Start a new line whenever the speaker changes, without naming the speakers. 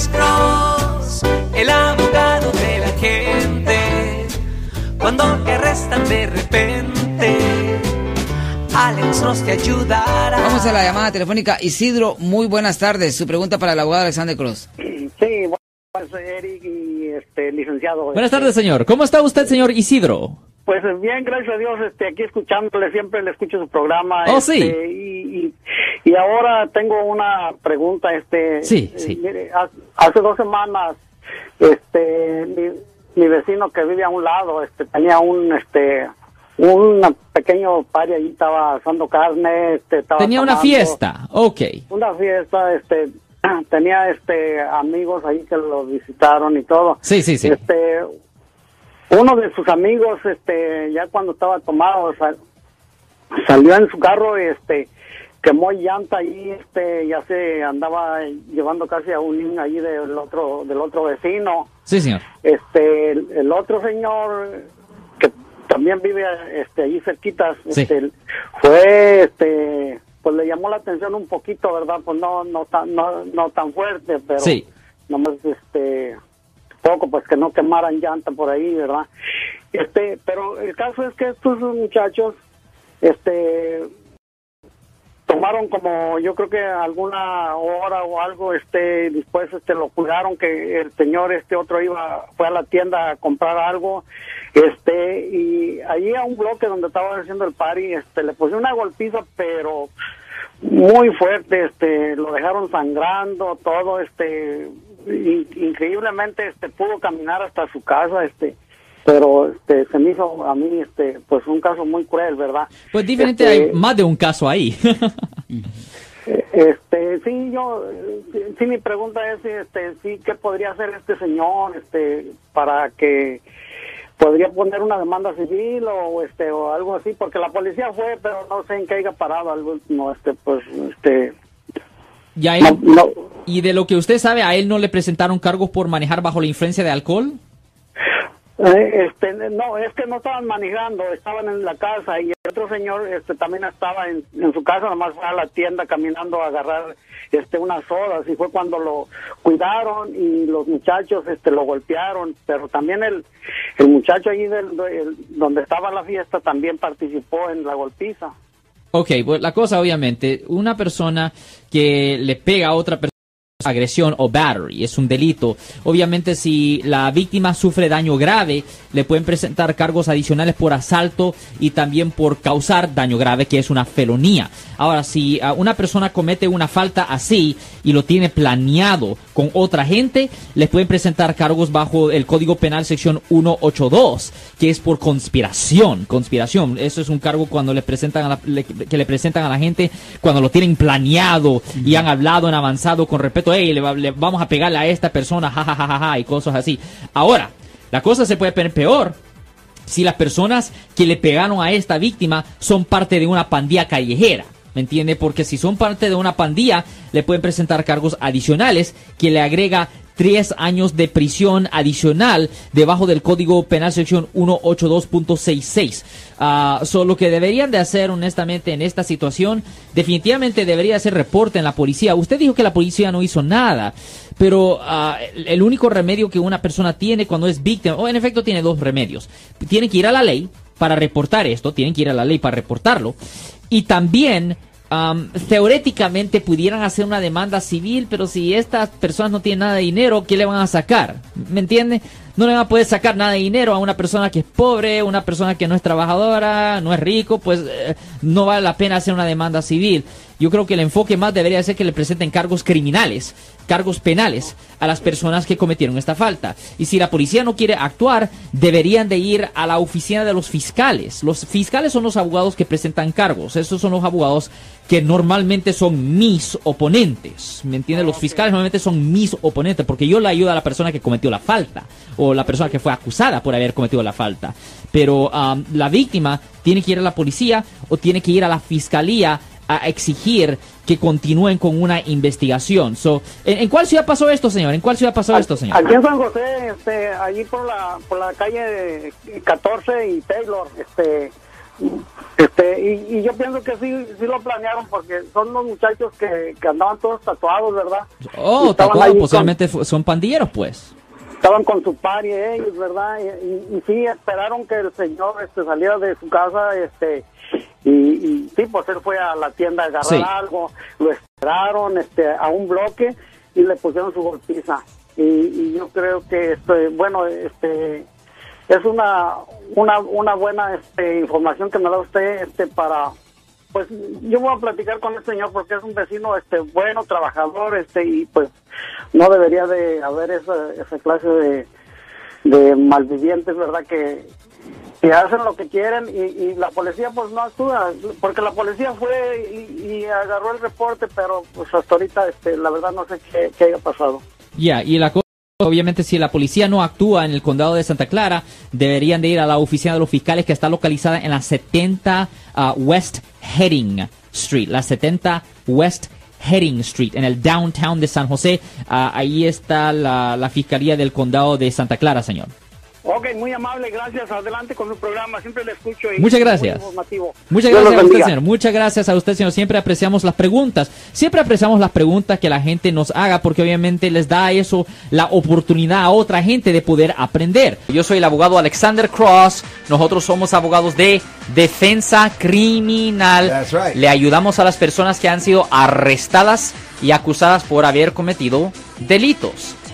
Alex Cross, el abogado de la gente. Cuando te arrestan de repente, Alex Cross te ayudará.
Vamos a la llamada telefónica. Isidro, muy buenas tardes. Su pregunta para el abogado Alexander Cross.
Sí, bueno, soy Eric y este, licenciado.
Buenas
este,
tardes, señor. ¿Cómo está usted, señor Isidro?
Pues bien, gracias a Dios, este, aquí escuchándole, siempre le escucho su programa.
Oh,
este,
sí.
Y, y, y ahora tengo una pregunta, este.
Sí,
eh,
sí.
mire, hace dos semanas, este, mi, mi vecino que vive a un lado, este, tenía un, este, un pequeño party ahí, estaba asando carne, este, estaba
Tenía una fiesta. Ok.
Una fiesta, este, tenía, este, amigos ahí que lo visitaron y todo.
Sí, sí, sí.
Este, uno de sus amigos, este, ya cuando estaba tomado, sal- salió en su carro, este, quemó llanta ahí, este, ya se andaba llevando casi a un niño ahí del otro, del otro vecino.
Sí, señor.
Este, el, el otro señor que también vive, este, ahí cerquitas,
Sí.
este, fue, este, pues le llamó la atención un poquito, ¿verdad? Pues no, no tan, no, no tan fuerte, pero
Sí.
nomás, este, poco, pues que no quemaran llanta por ahí, ¿verdad? Este, pero el caso es que estos muchachos, este, tomaron como yo creo que alguna hora o algo este después este lo cuidaron que el señor este otro iba fue a la tienda a comprar algo este y allí a un bloque donde estaba haciendo el party este le puse una golpiza pero muy fuerte este lo dejaron sangrando todo este in- increíblemente este pudo caminar hasta su casa este pero este se me hizo a mí este pues un caso muy cruel verdad
Pues diferente,
Este,
hay más de un caso ahí.
Este, sí, yo, eh, sí, mi pregunta es, este, sí, ¿qué podría hacer este señor, este, para que podría poner una demanda civil o, este, o algo así? Porque la policía fue, pero no sé en qué haya parado al último, este, pues, este,
¿Y, a él-
no, no,
y de lo que usted sabe, a él no le presentaron cargos por manejar bajo la influencia de alcohol?
Eh, este, no, es que no estaban manejando, estaban en la casa y el otro señor, este, también estaba en, su casa, nomás fue a la tienda caminando a agarrar, este, unas sodas y fue cuando lo cuidaron y los muchachos, este, lo golpearon, pero también el, el muchacho del, del- donde estaba la fiesta también participó en la golpiza.
Ok, pues la cosa obviamente, una persona que le pega a otra persona agresión o battery, es un delito. Obviamente si la víctima sufre daño grave, le pueden presentar cargos adicionales por asalto y también por causar daño grave, que es una felonía. Ahora, si ah, una persona comete una falta así y lo tiene planeado con otra gente, le pueden presentar cargos bajo el Código Penal sección 182, que es por conspiración, conspiración. Eso es un cargo cuando le presentan a la- le- que le presentan a la gente cuando lo tienen planeado y han hablado en avanzado con respeto, hey, le, va- le vamos a pegarle a esta persona, ja, ja, ja, ja, ja", y cosas así. Ahora, la cosa se puede poner peor si las personas que le pegaron a esta víctima son parte de una pandilla callejera. ¿Me entiende? Porque si son parte de una pandilla, le pueden presentar cargos adicionales que le agrega tres años de prisión adicional debajo del Código Penal sección 182.66. Ah, so, lo que deberían de hacer honestamente en esta situación, definitivamente debería hacer reporte en la policía. Usted dijo que la policía no hizo nada, pero ah, el único remedio que una persona tiene cuando es víctima, o en efecto tiene dos remedios, tiene que ir a la ley para reportar esto, tienen que ir a la ley para reportarlo, y también am, teóricamente pudieran hacer una demanda civil, pero si estas personas no tienen nada de dinero, ¿qué le van a sacar? ¿Me entiende? No le van a poder sacar nada de dinero a una persona que es pobre, una persona que no es trabajadora, no es rico, pues eh, no vale la pena hacer una demanda civil. Yo creo que el enfoque más debería ser que le presenten cargos criminales, cargos penales a las personas que cometieron esta falta. Y si la policía no quiere actuar, deberían de ir a la oficina de los fiscales. Los fiscales son los abogados que presentan cargos. Esos son los abogados que normalmente son mis oponentes. ¿Me entiendes? Los fiscales normalmente son mis oponentes porque yo le ayudo a la persona que cometió la falta o la persona que fue acusada por haber cometido la falta. Pero am, la víctima tiene que ir a la policía o tiene que ir a la fiscalía a exigir que continúen con una investigación. So, ¿en, en cuál ciudad pasó esto, señor? ¿En cuál ciudad pasó esto, señor?
Aquí en San José, este, allí por la, por la calle 14 y Taylor, este, Este, y, y yo pienso que sí, sí lo planearon porque son los muchachos que, que andaban todos tatuados, ¿verdad?
Oh,
estaban
tatuado,
ahí con-
posiblemente son pandilleros, pues.
Estaban con su par y ellos, ¿verdad? Y, y- y sí, esperaron que el señor este, saliera de su casa, este, y, y sí, pues él fue a la tienda a agarrar
Sí.
algo, lo esperaron este, a un bloque y le pusieron su golpiza. Y, y yo creo que, este, bueno, este, es una, una, una buena este, información que me da usted este, para pues yo voy a platicar con el señor porque es un vecino este bueno trabajador este y pues no debería de haber esa, esa clase de, malvivientes verdad que, que hacen lo que quieren y, la policía pues no actúa porque la policía fue y, y agarró el reporte pero pues hasta ahorita este la verdad no sé qué, qué haya pasado.
Ya, y la cosa, obviamente, si la policía no actúa en el condado de Santa Clara, deberían de ir a la oficina de los fiscales que está localizada en la 70 ah, West Heading Street, la 70 West Heading Street, en el downtown de San José. Ah, ahí está la, la fiscalía del condado de Santa Clara, señor.
Ok, muy amable, gracias. Adelante con su programa, siempre le escucho. Y
Muchas
muy
gracias.
informativo.
Muchas gracias a usted, señor. Muchas gracias a usted, señor. Siempre apreciamos las preguntas. Siempre apreciamos las preguntas que la gente nos haga porque obviamente les da eso la oportunidad a otra gente de poder aprender. Yo soy el abogado Alexander Cross. Nosotros somos abogados de defensa criminal.
That's right.
Le ayudamos a las personas que han sido arrestadas y acusadas por haber cometido delitos.